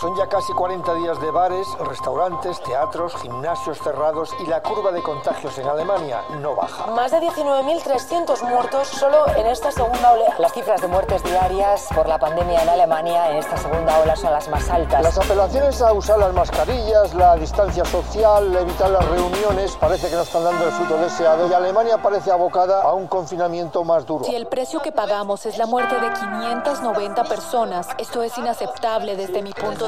Son ya casi 40 días de bares, restaurantes, teatros, gimnasios cerrados y la curva de contagios en Alemania no baja. Más de 19.300 muertos solo en esta segunda ola. Las cifras de muertes diarias por la pandemia en Alemania en esta segunda ola son las más altas. Las apelaciones a usar las mascarillas, la distancia social, evitar las reuniones, parece que no están dando el fruto deseado y Alemania parece abocada a un confinamiento más duro. Si el precio que pagamos es la muerte de 590 personas, esto es inaceptable desde mi punto de vista.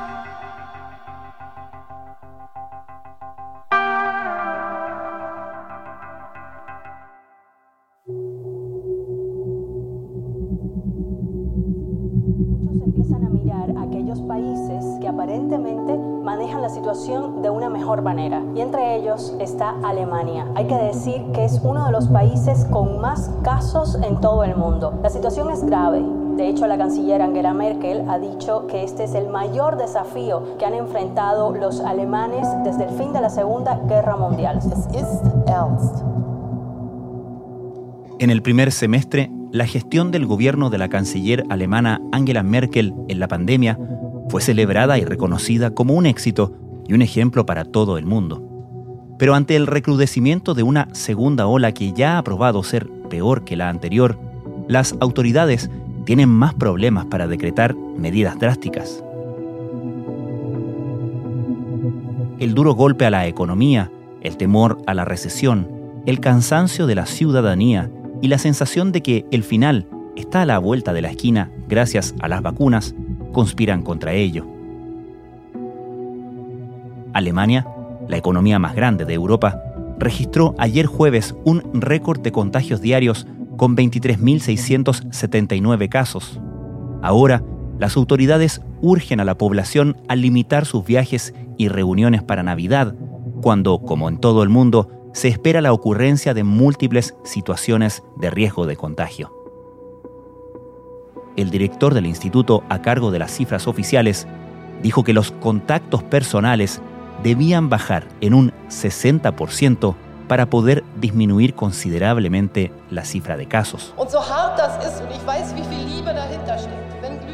Mejor manera. Y entre ellos está Alemania. Hay que decir que es uno de los países con más casos en todo el mundo. La situación es grave. De hecho, la canciller Angela Merkel ha dicho que este es el mayor desafío que han enfrentado los alemanes desde el fin de la Segunda Guerra Mundial. En el primer semestre, la gestión del gobierno de la canciller alemana Angela Merkel en la pandemia fue celebrada y reconocida como un éxito y un ejemplo para todo el mundo. Pero ante el recrudecimiento de una segunda ola que ya ha probado ser peor que la anterior, las autoridades tienen más problemas para decretar medidas drásticas. El duro golpe a la economía, el temor a la recesión, el cansancio de la ciudadanía y la sensación de que el final está a la vuelta de la esquina gracias a las vacunas conspiran contra ello. Alemania, la economía más grande de Europa, registró ayer jueves un récord de contagios diarios con 23.679 casos. Ahora, las autoridades urgen a la población a limitar sus viajes y reuniones para Navidad, cuando, como en todo el mundo, se espera la ocurrencia de múltiples situaciones de riesgo de contagio. El director del instituto a cargo de las cifras oficiales dijo que los contactos personales debían bajar en un 60% para poder disminuir considerablemente la cifra de casos.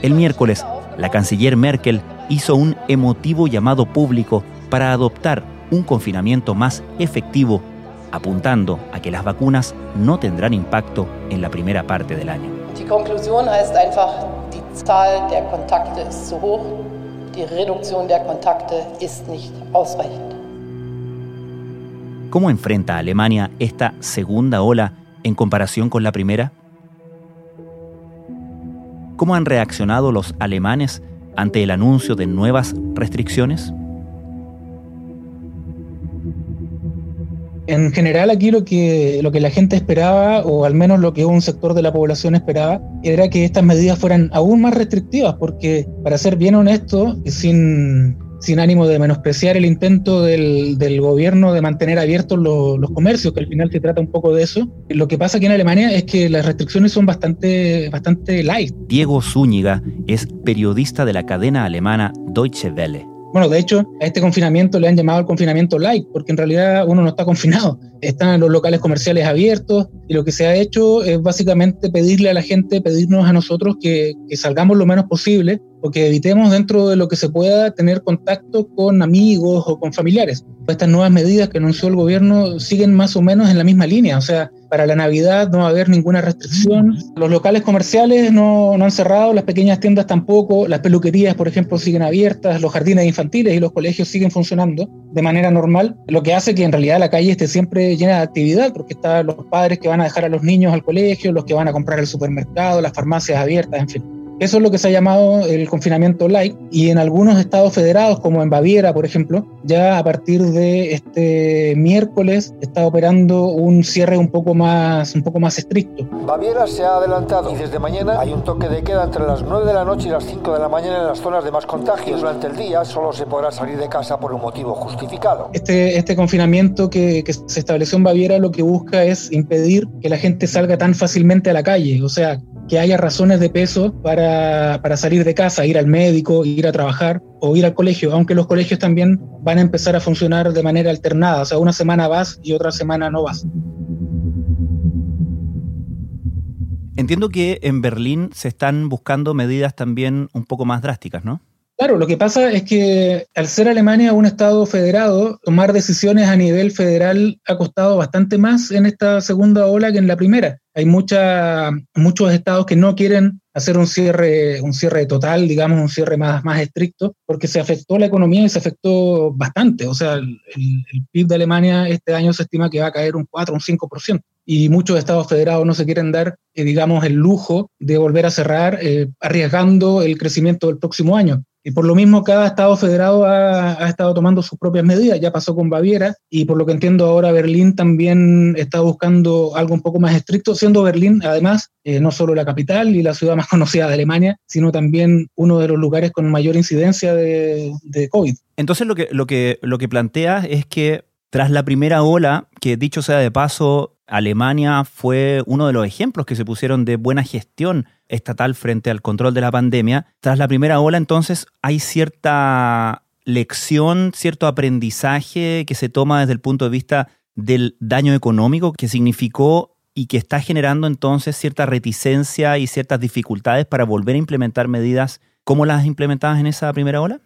El miércoles, la canciller Merkel hizo un emotivo llamado público para adoptar un confinamiento más efectivo, apuntando a que las vacunas no tendrán impacto en la primera parte del año. Die ¿Cómo enfrenta Alemania esta segunda ola en comparación con la primera? ¿Cómo han reaccionado los alemanes ante el anuncio de nuevas restricciones? En general aquí lo que, lo que la gente esperaba, o al menos lo que un sector de la población esperaba, era que estas medidas fueran aún más restrictivas, porque para ser bien honesto, sin, sin ánimo de menospreciar el intento del, del gobierno de mantener abiertos los, los, comercios, que al final se trata un poco de eso, lo que pasa aquí en Alemania es que las restricciones son bastante, bastante light. Diego Zúñiga es periodista de la cadena alemana Deutsche Welle. Bueno, de hecho, a este confinamiento le han llamado el confinamiento light, porque en realidad uno no está confinado. Están los locales comerciales abiertos y lo que se ha hecho es básicamente pedirle a la gente, pedirnos a nosotros que, que salgamos lo menos posible o que evitemos dentro de lo que se pueda tener contacto con amigos o con familiares. Estas nuevas medidas que anunció el gobierno siguen más o menos en la misma línea, o sea, para la Navidad no va a haber ninguna restricción. Los locales comerciales no, han cerrado, las pequeñas tiendas tampoco, las peluquerías, por ejemplo, siguen abiertas, los jardines infantiles y los colegios siguen funcionando de manera normal, lo que hace que en realidad la calle esté siempre llena de actividad, porque están los padres que van a dejar a los niños al colegio, los que van a comprar al supermercado, las farmacias abiertas, en fin. Eso es lo que se ha llamado el confinamiento light y en algunos estados federados, como en Baviera, por ejemplo, ya a partir de este miércoles está operando un cierre un poco más, un poco más estricto. Baviera se ha adelantado y desde mañana hay un toque de queda entre las 9 de la noche y las 5 de la mañana en las zonas de más contagios. Durante el día solo se podrá salir de casa por un motivo justificado. Este, este confinamiento que, que se estableció en Baviera lo que busca es impedir que la gente salga tan fácilmente a la calle, o sea, que haya razones de peso para, para salir de casa, ir al médico, ir a trabajar o ir al colegio, aunque los colegios también van a empezar a funcionar de manera alternada, o sea, una semana vas y otra semana no vas. Entiendo que en Berlín se están buscando medidas también un poco más drásticas, ¿no? Claro, lo que pasa es que al ser Alemania un Estado federado, tomar decisiones a nivel federal ha costado bastante más en esta segunda ola que en la primera. Hay muchos estados que no quieren hacer un cierre, un cierre total, digamos, un cierre más, estricto, porque se afectó la economía y se afectó bastante. O sea, el, el PIB de Alemania este año se estima que va a caer un 4, un 5% y muchos estados federados no se quieren dar, eh, digamos, el lujo de volver a cerrar, eh, arriesgando el crecimiento del próximo año. Y por lo mismo, cada estado federado ha, estado tomando sus propias medidas. Ya pasó con Baviera y por lo que entiendo ahora Berlín también está buscando algo un poco más estricto, siendo Berlín, además, eh, no solo la capital y la ciudad más conocida de Alemania, sino también uno de los lugares con mayor incidencia de, COVID. Entonces, lo que, lo, que, lo que planteas es que tras la primera ola, que dicho sea de paso, Alemania fue uno de los ejemplos que se pusieron de buena gestión estatal frente al control de la pandemia. Tras la primera ola, entonces, hay cierta lección, cierto aprendizaje que se toma desde el punto de vista del daño económico que significó y que está generando entonces cierta reticencia y ciertas dificultades para volver a implementar medidas como las implementadas en esa primera ola?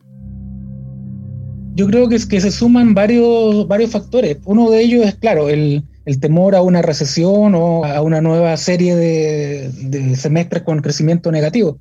Yo creo que, es que se suman varios, varios factores. Uno de ellos es, claro, el, el temor a una recesión o a una nueva serie de, semestres con crecimiento negativo.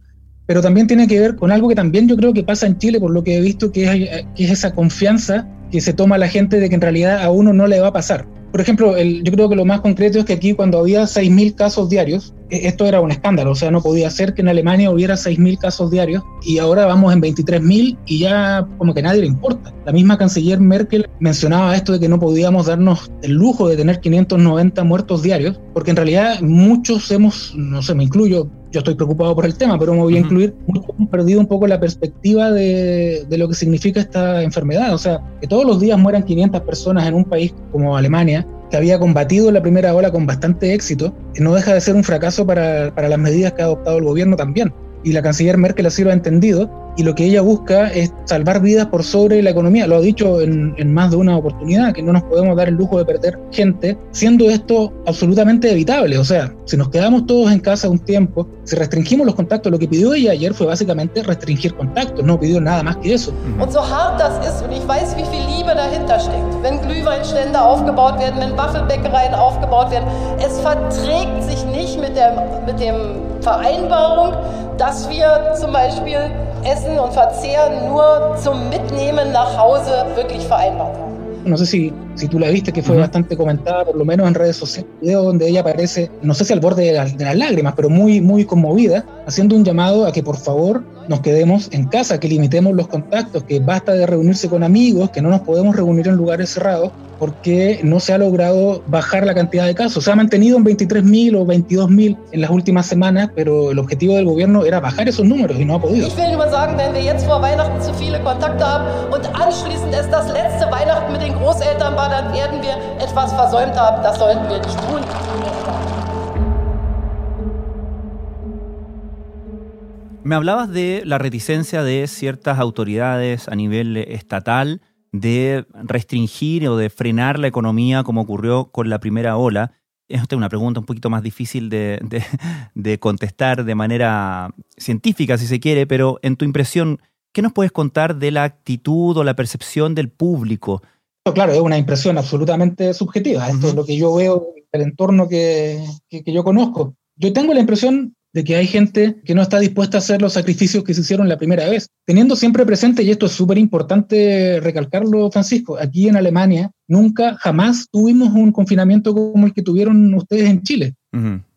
Pero también tiene que ver con algo que también yo creo que pasa en Chile, por lo que he visto, que es, esa confianza que se toma la gente de que en realidad a uno no le va a pasar. Por ejemplo, yo creo que lo más concreto es que aquí cuando había 6.000 casos diarios, e, esto era un escándalo, o sea, no podía ser que en Alemania hubiera 6.000 casos diarios y ahora vamos en 23.000 y ya como que nadie le importa. La misma canciller Merkel mencionaba esto de que no podíamos darnos el lujo de tener 590 muertos diarios, porque en realidad muchos hemos, no sé, me incluyo, yo estoy preocupado por el tema, pero me voy a incluir, muchos hemos perdido un poco la perspectiva de, de, lo que significa esta enfermedad. O sea, que todos los días mueran 500 personas en un país como Alemania, que había combatido la primera ola con bastante éxito, no deja de ser un fracaso para, para las medidas que ha adoptado el gobierno también. Y la canciller Merkel así lo ha entendido y lo que ella busca es salvar vidas por sobre la economía. Lo ha dicho en, más de una oportunidad, que no nos podemos dar el lujo de perder gente, siendo esto absolutamente evitable. O sea, si nos quedamos todos en casa un tiempo, si restringimos los contactos, lo que pidió ella ayer fue básicamente restringir contactos, no pidió nada más que eso. Und so hart das ist, und ich weiß, wie viel Liebe dahinter steckt, wenn Glühweinstände aufgebaut werden, wenn Waffelbäckereien aufgebaut werden, es verträgt sich nicht mit der mit dem Vereinbarung, dass wir zum Beispiel Essen und Verzehr nur zum Mitnehmen nach Hause wirklich vereinbart haben. No sé si, si tú la viste, que fue bastante comentada, por lo menos en redes sociales, video donde ella aparece, no sé si al borde de, de, las lágrimas, pero muy, muy conmovida, haciendo un llamado a que por favor nos quedemos en casa, que limitemos los contactos, que basta de reunirse con amigos, que no nos podemos reunir en lugares cerrados, porque no se ha logrado bajar la cantidad de casos. Se ha mantenido en 23.000 o 22.000 en las últimas semanas, pero el objetivo del gobierno era bajar esos números y no ha podido. Ich will nur sagen, wenn wir jetzt vor Weihnachten zu viele Kontakte haben und anschließend es das letzte Weihnachten mit den Großeltern war, dann werden wir etwas versäumt haben. Das sollten wir nicht. Me hablabas de la reticencia de ciertas autoridades a nivel estatal de restringir o de frenar la economía como ocurrió con la primera ola? Esta es una pregunta un poquito más difícil de, contestar de manera científica, si se quiere, pero en tu impresión, ¿qué nos puedes contar de la actitud o la percepción del público? Claro, es una impresión absolutamente subjetiva. Esto es lo que yo veo el entorno que, que, que yo conozco. Yo tengo la impresión de que hay gente que no está dispuesta a hacer los sacrificios que se hicieron la primera vez. Teniendo siempre presente, y esto es súper importante recalcarlo, Francisco, aquí en Alemania nunca, jamás tuvimos un confinamiento como el que tuvieron ustedes en Chile.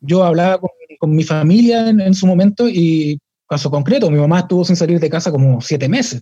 Yo hablaba con, mi familia en, su momento y, caso concreto, mi mamá estuvo sin salir de casa como siete meses.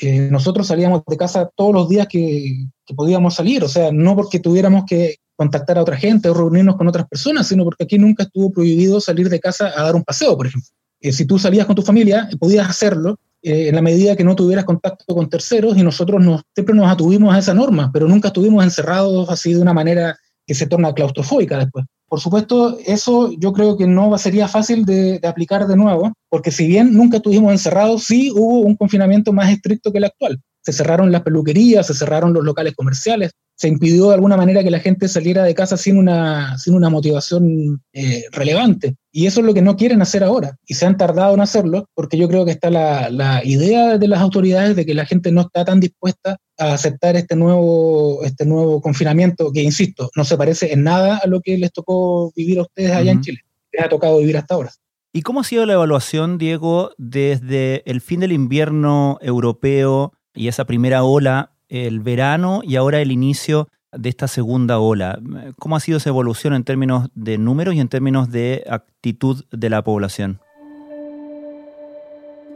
Eh, nosotros salíamos de casa todos los días que, podíamos salir, o sea, no porque tuviéramos que contactar a otra gente o reunirnos con otras personas, sino porque aquí nunca estuvo prohibido salir de casa a dar un paseo, por ejemplo. Eh, si tú salías con tu familia, eh, podías hacerlo eh, en la medida que no tuvieras contacto con terceros y nosotros nos, siempre nos atuvimos a esa norma, pero nunca estuvimos encerrados así de una manera que se torna claustrofóbica después. Por supuesto, eso yo creo que no sería fácil de, aplicar de nuevo, porque si bien nunca estuvimos encerrados, sí hubo un confinamiento más estricto que el actual. Se cerraron las peluquerías, se cerraron los locales comerciales, se impidió de alguna manera que la gente saliera de casa sin una, sin una motivación eh, relevante. Y eso es lo que no quieren hacer ahora. Y se han tardado en hacerlo porque yo creo que está la, la, idea de las autoridades de que la gente no está tan dispuesta a aceptar este nuevo, este nuevo confinamiento que, insisto, no se parece en nada a lo que les tocó vivir a ustedes allá en Chile. Les ha tocado vivir hasta ahora. ¿Y cómo ha sido la evaluación, Diego, desde el fin del invierno europeo y esa primera ola el verano y ahora el inicio de esta segunda ola. ¿Cómo ha sido esa evolución en términos de números y en términos de actitud de la población?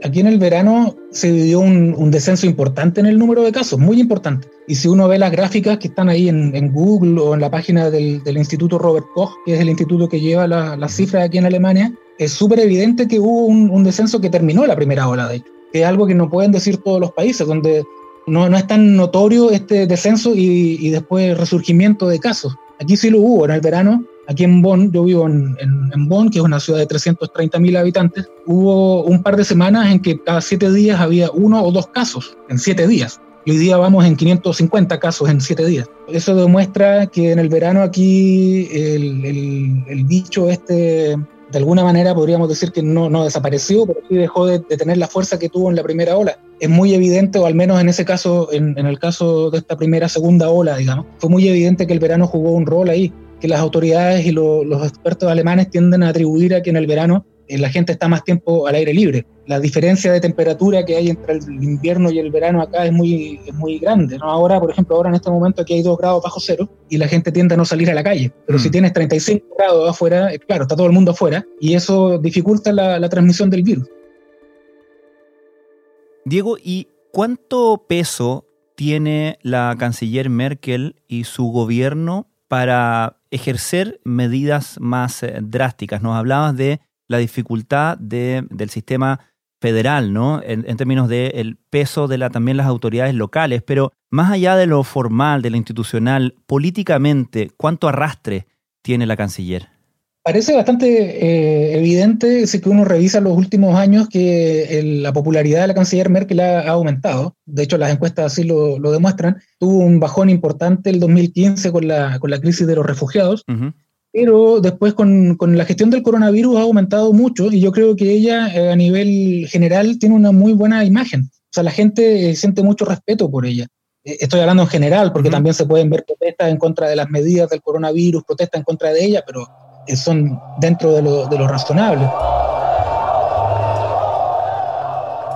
Aquí en el verano se dio un, descenso importante en el número de casos, muy importante. Y si uno ve las gráficas que están ahí en, Google o en la página del, Instituto Robert Koch, que es el instituto que lleva las cifras aquí en Alemania, es súper evidente que hubo un, un, descenso que terminó la primera ola, de hecho, que es algo que no pueden decir todos los países, donde no, no es tan notorio este descenso y, y, después resurgimiento de casos. Aquí sí lo hubo en el verano. Aquí en Bonn, yo vivo en, en, Bonn, que es una ciudad de 330.000 habitantes, hubo un par de semanas en que cada siete días había uno o dos casos, en siete días. Y hoy día vamos en 550 casos en siete días. Eso demuestra que en el verano aquí el, el, el bicho este de alguna manera podríamos decir que no, no desapareció, pero sí dejó de, tener la fuerza que tuvo en la primera ola. Es muy evidente, o al menos en ese caso, en, el caso de esta primera, segunda ola, digamos, fue muy evidente que el verano jugó un rol ahí, que las autoridades y los expertos alemanes tienden a atribuir a que en el verano la gente está más tiempo al aire libre. La diferencia de temperatura que hay entre el invierno y el verano acá es muy, muy grande. ¿no? Ahora, por ejemplo, ahora en este momento aquí hay 2 grados bajo cero y la gente tiende a no salir a la calle. Pero si mm. tienes 35 grados afuera, eh, claro, está todo el mundo afuera y eso dificulta la, la transmisión del virus. Diego, ¿y cuánto peso tiene la canciller Merkel y su gobierno para ejercer medidas más eh, drásticas? Nos hablabas de la dificultad de, del sistema federal, ¿no? En, términos del peso de la, también las autoridades locales, pero más allá de lo formal, de lo institucional, políticamente, ¿cuánto arrastre tiene la canciller? Parece bastante eh, evidente si que uno revisa los últimos años que la popularidad de la canciller Merkel ha, aumentado. De hecho, las encuestas así lo, demuestran. Tuvo un bajón importante el 2015 con la, con la crisis de los refugiados pero después con, con, la gestión del coronavirus ha aumentado mucho y yo creo que ella eh, a nivel general tiene una muy buena imagen. O sea, la gente eh, siente mucho respeto por ella. Eh, estoy hablando en general, porque también se pueden ver protestas en contra de las medidas del coronavirus, protestas en contra de ella, pero son dentro de lo, de lo razonable.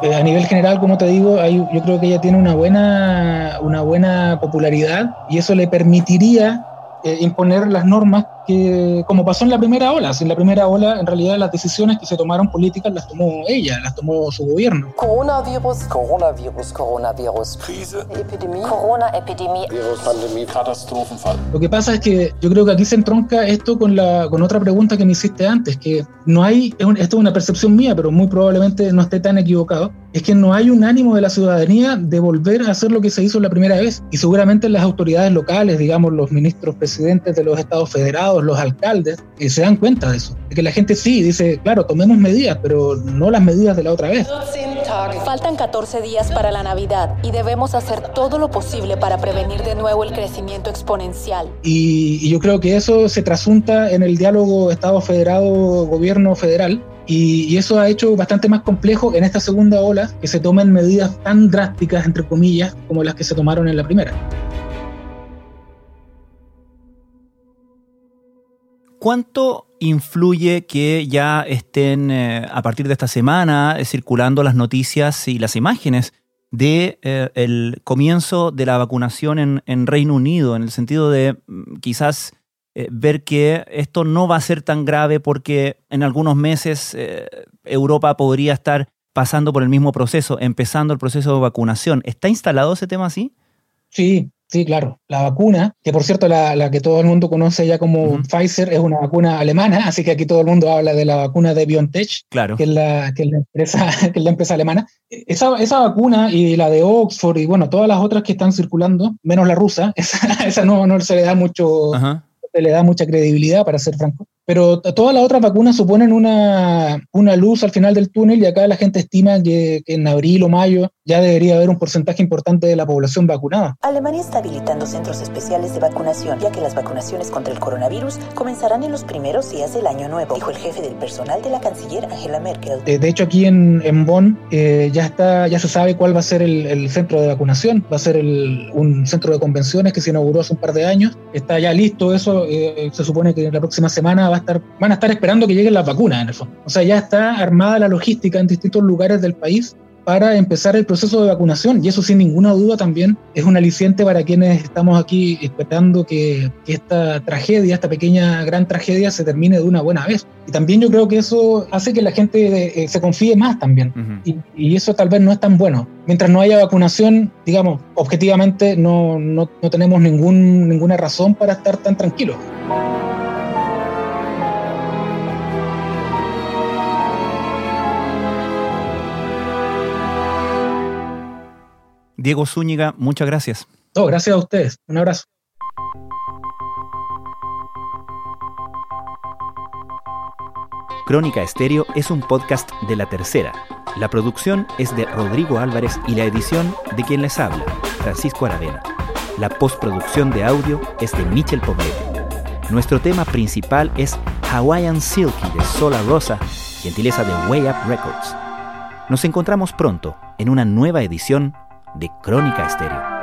a nivel general, como te digo, hay, yo creo que ella tiene una buena, una buena popularidad y eso le permitiría imponer las normas que, como pasó en la primera ola, en la primera ola en realidad las decisiones que se tomaron políticas las tomó ella, las tomó su gobierno. Coronavirus, coronavirus, coronavirus, crisis, epidemia, corona, epidemia, virus, pandemia, catastrophenfall. Lo que pasa es que yo creo que aquí se entronca esto con, la, con otra pregunta que me hiciste antes, que no hay, esto es una percepción mía, pero muy probablemente no esté tan equivocado, es que no hay un ánimo de la ciudadanía de volver a hacer lo que se hizo la primera vez. Y seguramente las autoridades locales, digamos los ministros presidentes de los estados federados, los alcaldes, eh, se dan cuenta de eso. De que la gente sí dice, claro, tomemos medidas, pero no las medidas de la otra vez. Faltan 14 días para la Navidad y debemos hacer todo lo posible para prevenir de nuevo el crecimiento exponencial. Y, y yo creo que eso se trasunta en el diálogo Estado federado-gobierno federal, y, eso ha hecho bastante más complejo en esta segunda ola que se tomen medidas tan drásticas, entre comillas, como las que se tomaron en la primera. ¿Cuánto influye que ya estén eh, a partir de esta semana eh, circulando las noticias y las imágenes de eh, el comienzo de la vacunación en, en Reino Unido, en el sentido de mm, quizás ver que esto no va a ser tan grave porque en algunos meses Europa podría estar pasando por el mismo proceso, empezando el proceso de vacunación. ¿Está instalado ese tema así? Sí, sí, claro. La vacuna, que por cierto la, que todo el mundo conoce ya como Pfizer, es una vacuna alemana, así que aquí todo el mundo habla de la vacuna de BioNTech, claro. que, es la, que, la empresa, que es la empresa alemana. Esa, esa vacuna y la de Oxford y bueno, todas las otras que están circulando, menos la rusa, esa, esa no, no se le da mucho se le da mucha credibilidad, para ser franco. Pero todas las otras vacunas suponen una, una luz al final del túnel y acá la gente estima que, en abril o mayo ya debería haber un porcentaje importante de la población vacunada. Alemania está habilitando centros especiales de vacunación, ya que las vacunaciones contra el coronavirus comenzarán en los primeros días del año nuevo, dijo el jefe del personal de la canciller Angela Merkel. Eh, de hecho, aquí en, en Bonn eh, ya, está, ya se sabe cuál va a ser el, centro de vacunación. Va a ser un centro de convenciones que se inauguró hace un par de años. Está ya listo eso. Eh, se supone que la próxima semana a estar, van a estar esperando que lleguen las vacunas en el fondo. O sea, ya está armada la logística en distintos lugares del país para empezar el proceso de vacunación y eso sin ninguna duda también es un aliciente para quienes estamos aquí esperando que, esta tragedia, esta pequeña gran tragedia se termine de una buena vez. Y también yo creo que eso hace que la gente eh, se confíe más también y, y, eso tal vez no es tan bueno. Mientras no haya vacunación, digamos, objetivamente no, no, no tenemos ningún, ninguna razón para estar tan tranquilos. Diego Zúñiga, muchas gracias. No, gracias a ustedes. Un abrazo. Crónica Estéreo es un podcast de la tercera. La producción es de Rodrigo Álvarez y la edición de quien les habla, Francisco Aravena. La postproducción de audio es de Michel Poblete. Nuestro tema principal es Hawaiian Silky de Sola Rosa, gentileza de Way Up Records. Nos encontramos pronto en una nueva edición de Crónica Estéreo.